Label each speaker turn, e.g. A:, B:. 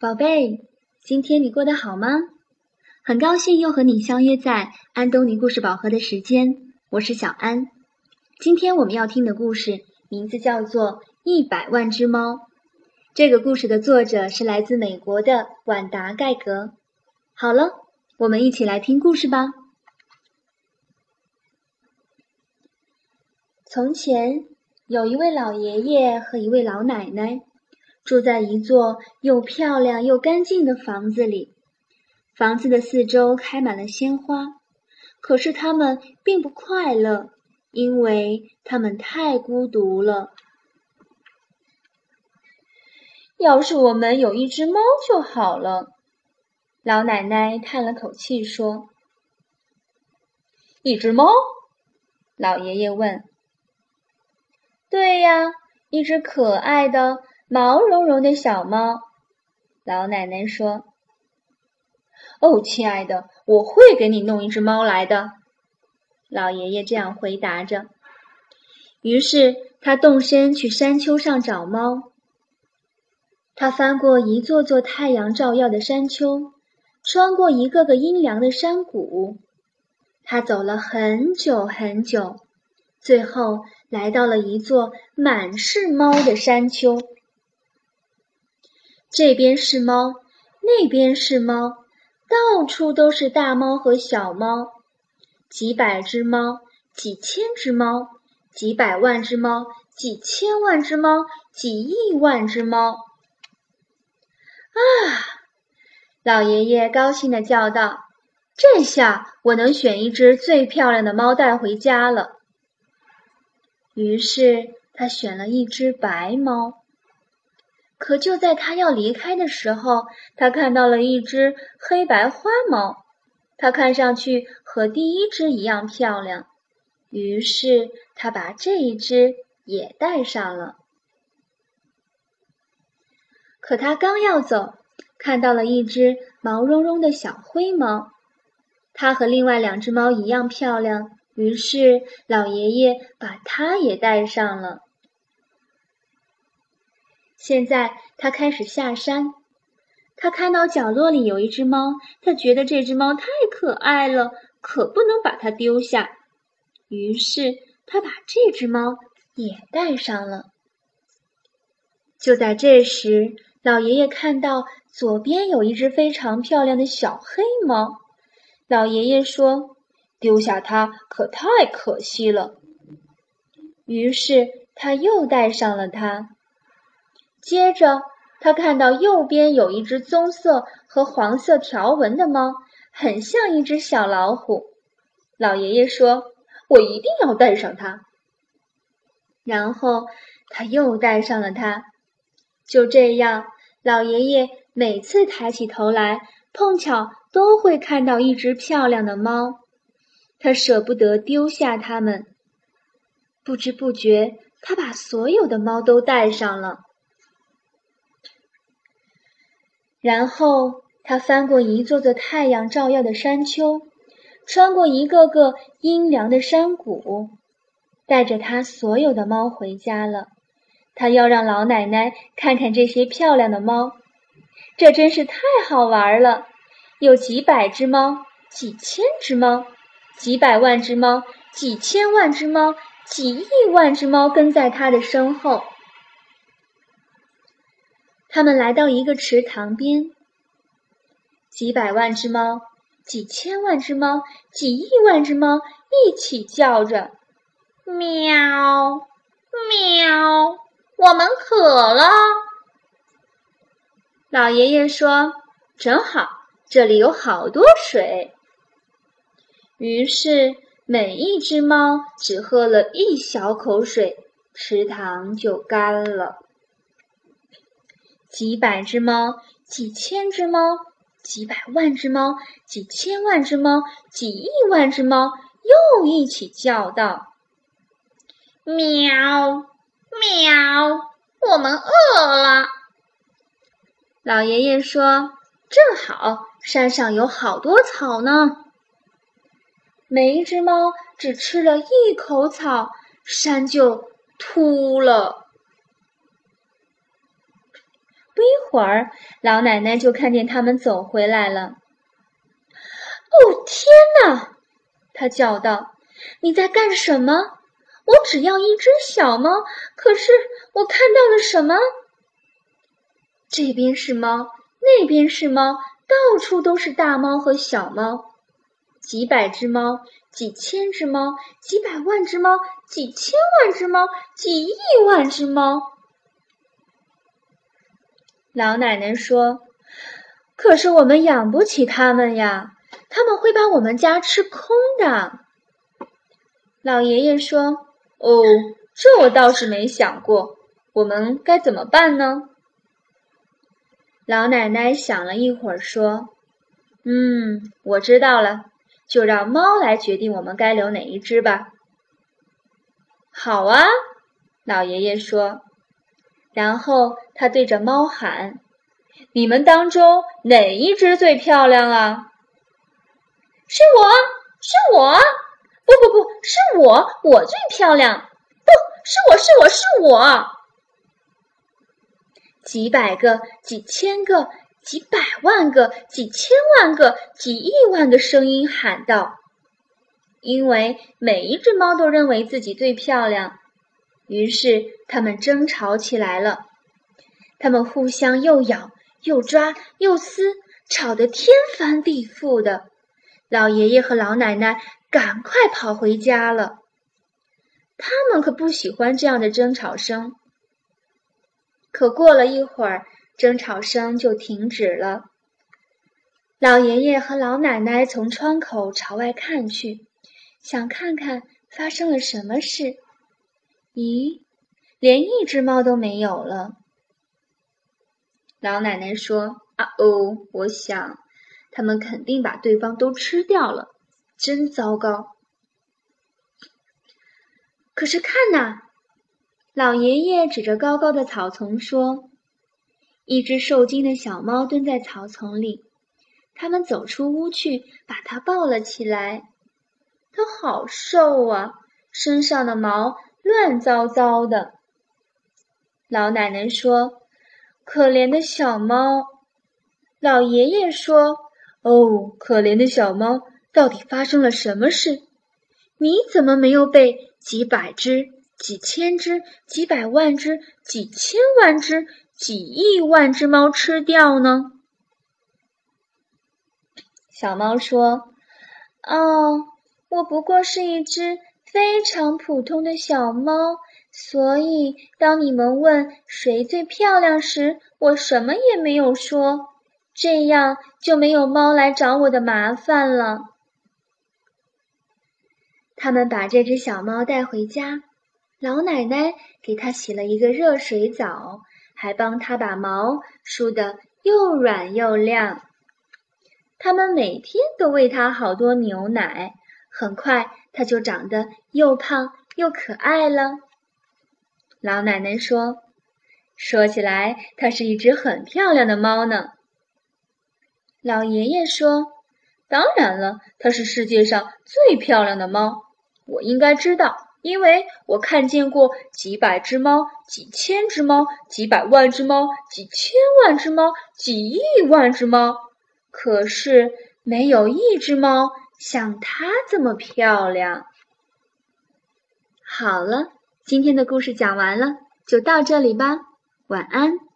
A: 宝贝，今天你过得好吗？很高兴又和你相约在安东尼故事宝盒的时间，我是小安。今天我们要听的故事名字叫做《一百万只猫》。这个故事的作者是来自美国的晚达·盖格。好了，我们一起来听故事吧。从前有一位老爷爷和一位老奶奶。住在一座又漂亮又干净的房子里，房子的四周开满了鲜花，可是他们并不快乐，因为他们太孤独了。要是我们有一只猫就好了，老奶奶叹了口气说：“
B: 一只猫？”
A: 老爷爷问。“对呀，一只可爱的。”毛茸茸的小猫，老奶奶说：“
B: 哦，亲爱的，我会给你弄一只猫来的。”
A: 老爷爷这样回答着。于是他动身去山丘上找猫。他翻过一座座太阳照耀的山丘，穿过一个个阴凉的山谷。他走了很久很久，最后来到了一座满是猫的山丘。这边是猫，那边是猫，到处都是大猫和小猫，几百只猫，几千只猫，几百万只猫，几千万只猫，几亿万只猫。啊！老爷爷高兴地叫道：“这下我能选一只最漂亮的猫带回家了。”于是他选了一只白猫。可就在他要离开的时候，他看到了一只黑白花猫，它看上去和第一只一样漂亮，于是他把这一只也带上了。可他刚要走，看到了一只毛茸茸的小灰猫，它和另外两只猫一样漂亮，于是老爷爷把它也带上了。现在他开始下山，他看到角落里有一只猫，他觉得这只猫太可爱了，可不能把它丢下。于是他把这只猫也带上了。就在这时，老爷爷看到左边有一只非常漂亮的小黑猫，老爷爷说：“丢下它可太可惜了。”于是他又带上了它。接着，他看到右边有一只棕色和黄色条纹的猫，很像一只小老虎。老爷爷说：“我一定要带上它。”然后他又带上了它。就这样，老爷爷每次抬起头来，碰巧都会看到一只漂亮的猫。他舍不得丢下它们。不知不觉，他把所有的猫都带上了。然后他翻过一座座太阳照耀的山丘，穿过一个个阴凉的山谷，带着他所有的猫回家了。他要让老奶奶看看这些漂亮的猫，这真是太好玩了！有几百只猫，几千只猫，几百万只猫，几千万只猫，几亿万只猫跟在他的身后。他们来到一个池塘边，几百万只猫，几千万只猫，几亿万只猫一起叫着：“
C: 喵，喵，我们渴了。”
A: 老爷爷说：“正好，这里有好多水。”于是每一只猫只喝了一小口水，池塘就干了。几百只猫，几千只猫，几百万只猫，几千万只猫，几亿万只猫又一起叫道：“
C: 喵，喵，我们饿了。”
A: 老爷爷说：“正好，山上有好多草呢。”每一只猫只吃了一口草，山就秃了。不一会儿，老奶奶就看见他们走回来了。哦，天哪！她叫道：“你在干什么？我只要一只小猫，可是我看到了什么？这边是猫，那边是猫，到处都是大猫和小猫，几百只猫，几千只猫，几百万只猫，几千万只猫，几亿万只猫。”老奶奶说：“可是我们养不起它们呀，他们会把我们家吃空的。”老爷爷说：“哦，这我倒是没想过，我们该怎么办呢？”老奶奶想了一会儿说：“嗯，我知道了，就让猫来决定我们该留哪一只吧。”好啊，老爷爷说。然后他对着猫喊：“你们当中哪一只最漂亮啊？”“
C: 是我，是我！不不不是我，我最漂亮！不是我，是我是我！”
A: 几百个、几千个、几百万个、几千万个、几亿万个声音喊道：“因为每一只猫都认为自己最漂亮。”于是，他们争吵起来了。他们互相又咬又抓又撕，吵得天翻地覆的。老爷爷和老奶奶赶快跑回家了。他们可不喜欢这样的争吵声。可过了一会儿，争吵声就停止了。老爷爷和老奶奶从窗口朝外看去，想看看发生了什么事。咦，连一只猫都没有了。老奶奶说：“啊哦，我想，他们肯定把对方都吃掉了，真糟糕。”可是看呐，老爷爷指着高高的草丛说：“一只受惊的小猫蹲在草丛里。”他们走出屋去，把它抱了起来。它好瘦啊，身上的毛。乱糟糟的，老奶奶说：“可怜的小猫。”老爷爷说：“哦，可怜的小猫，到底发生了什么事？你怎么没有被几百只、几千只、几百万只、几千万只、几亿万只猫吃掉呢？”小猫说：“哦，我不过是一只。”非常普通的小猫，所以当你们问谁最漂亮时，我什么也没有说，这样就没有猫来找我的麻烦了。他们把这只小猫带回家，老奶奶给它洗了一个热水澡，还帮它把毛梳得又软又亮。他们每天都喂它好多牛奶，很快。它就长得又胖又可爱了。老奶奶说：“说起来，它是一只很漂亮的猫呢。”老爷爷说：“当然了，它是世界上最漂亮的猫。我应该知道，因为我看见过几百只猫、几千只猫、几百万只猫、几千万只猫、几亿万只猫。可是没有一只猫。”像她这么漂亮。好了，今天的故事讲完了，就到这里吧，晚安。